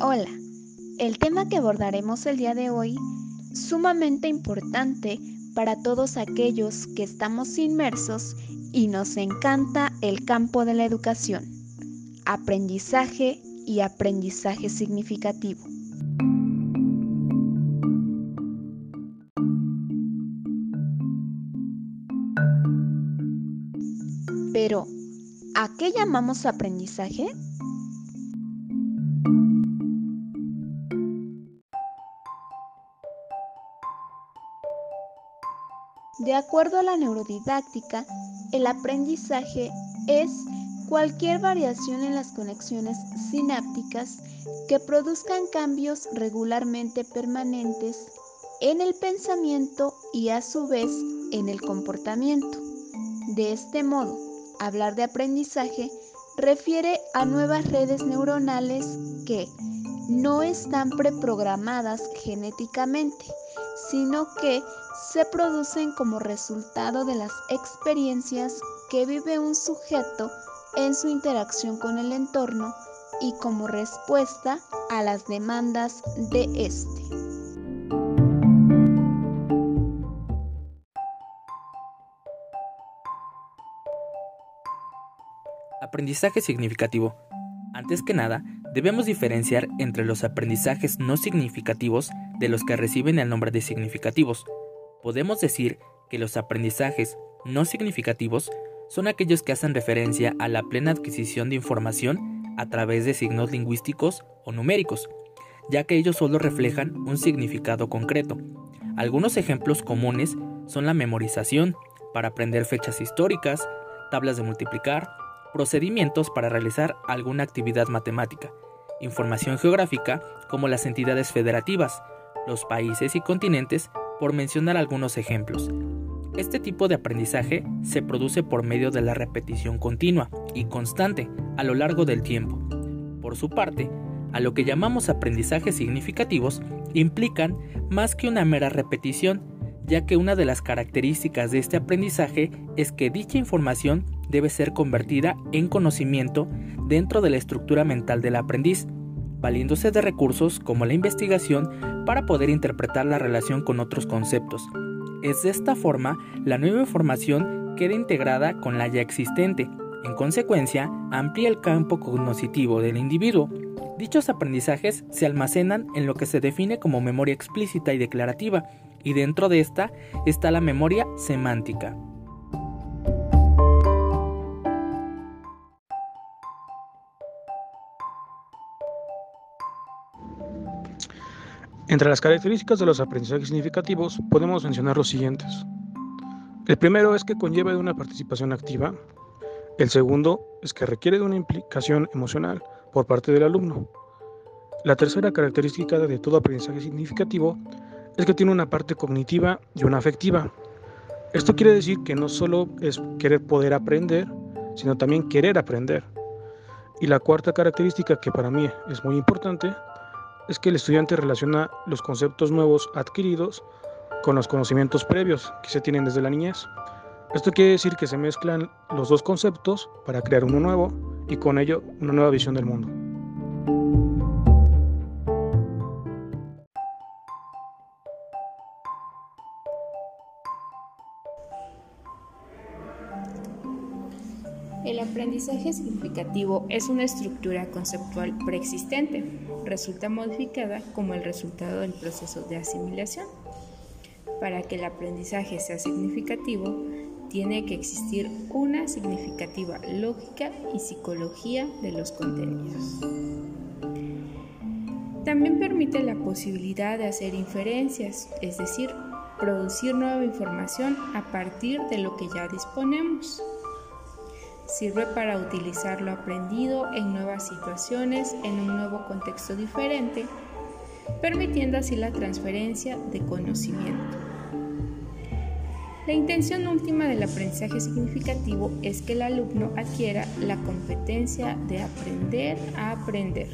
Hola, el tema que abordaremos el día de hoy, sumamente importante para todos aquellos que estamos inmersos y nos encanta el campo de la educación, aprendizaje y aprendizaje significativo. Pero, ¿a qué llamamos aprendizaje? De acuerdo a la neurodidáctica, el aprendizaje es cualquier variación en las conexiones sinápticas que produzcan cambios regularmente permanentes en el pensamiento y a su vez en el comportamiento. De este modo, hablar de aprendizaje refiere a nuevas redes neuronales que no están preprogramadas genéticamente, sino que se producen como resultado de las experiencias que vive un sujeto en su interacción con el entorno y como respuesta a las demandas de éste. Aprendizaje significativo. Antes que nada, debemos diferenciar entre los aprendizajes no significativos de los que reciben el nombre de significativos. Podemos decir que los aprendizajes no significativos son aquellos que hacen referencia a la plena adquisición de información a través de signos lingüísticos o numéricos, ya que ellos solo reflejan un significado concreto. Algunos ejemplos comunes son la memorización, para aprender fechas históricas, tablas de multiplicar, procedimientos para realizar alguna actividad matemática, información geográfica como las entidades federativas, los países y continentes por mencionar algunos ejemplos. Este tipo de aprendizaje se produce por medio de la repetición continua y constante a lo largo del tiempo. Por su parte, a lo que llamamos aprendizajes significativos implican más que una mera repetición, ya que una de las características de este aprendizaje es que dicha información debe ser convertida en conocimiento dentro de la estructura mental del aprendiz, valiéndose de recursos como la investigación para poder interpretar la relación con otros conceptos. Es de esta forma, la nueva información queda integrada con la ya existente. En consecuencia, amplía el campo cognoscitivo del individuo. Dichos aprendizajes se almacenan en lo que se define como memoria explícita y declarativa, y dentro de esta está la memoria semántica. Entre las características de los aprendizajes significativos podemos mencionar los siguientes. El primero es que conlleva de una participación activa. El segundo es que requiere de una implicación emocional por parte del alumno. La tercera característica de todo aprendizaje significativo es que tiene una parte cognitiva y una afectiva. Esto quiere decir que no solo es querer poder aprender, sino también querer aprender. Y la cuarta característica que para mí es muy importante es que el estudiante relaciona los conceptos nuevos adquiridos con los conocimientos previos que se tienen desde la niñez. Esto quiere decir que se mezclan los dos conceptos para crear uno nuevo y con ello una nueva visión del mundo. El aprendizaje significativo es una estructura conceptual preexistente. Resulta modificada como el resultado del proceso de asimilación. Para que el aprendizaje sea significativo, tiene que existir una significativa lógica y psicología de los contenidos. También permite la posibilidad de hacer inferencias, es decir, producir nueva información a partir de lo que ya disponemos. Sirve para utilizar lo aprendido en nuevas situaciones, en un nuevo contexto diferente, permitiendo así la transferencia de conocimiento. La intención última del aprendizaje significativo es que el alumno adquiera la competencia de aprender a aprender.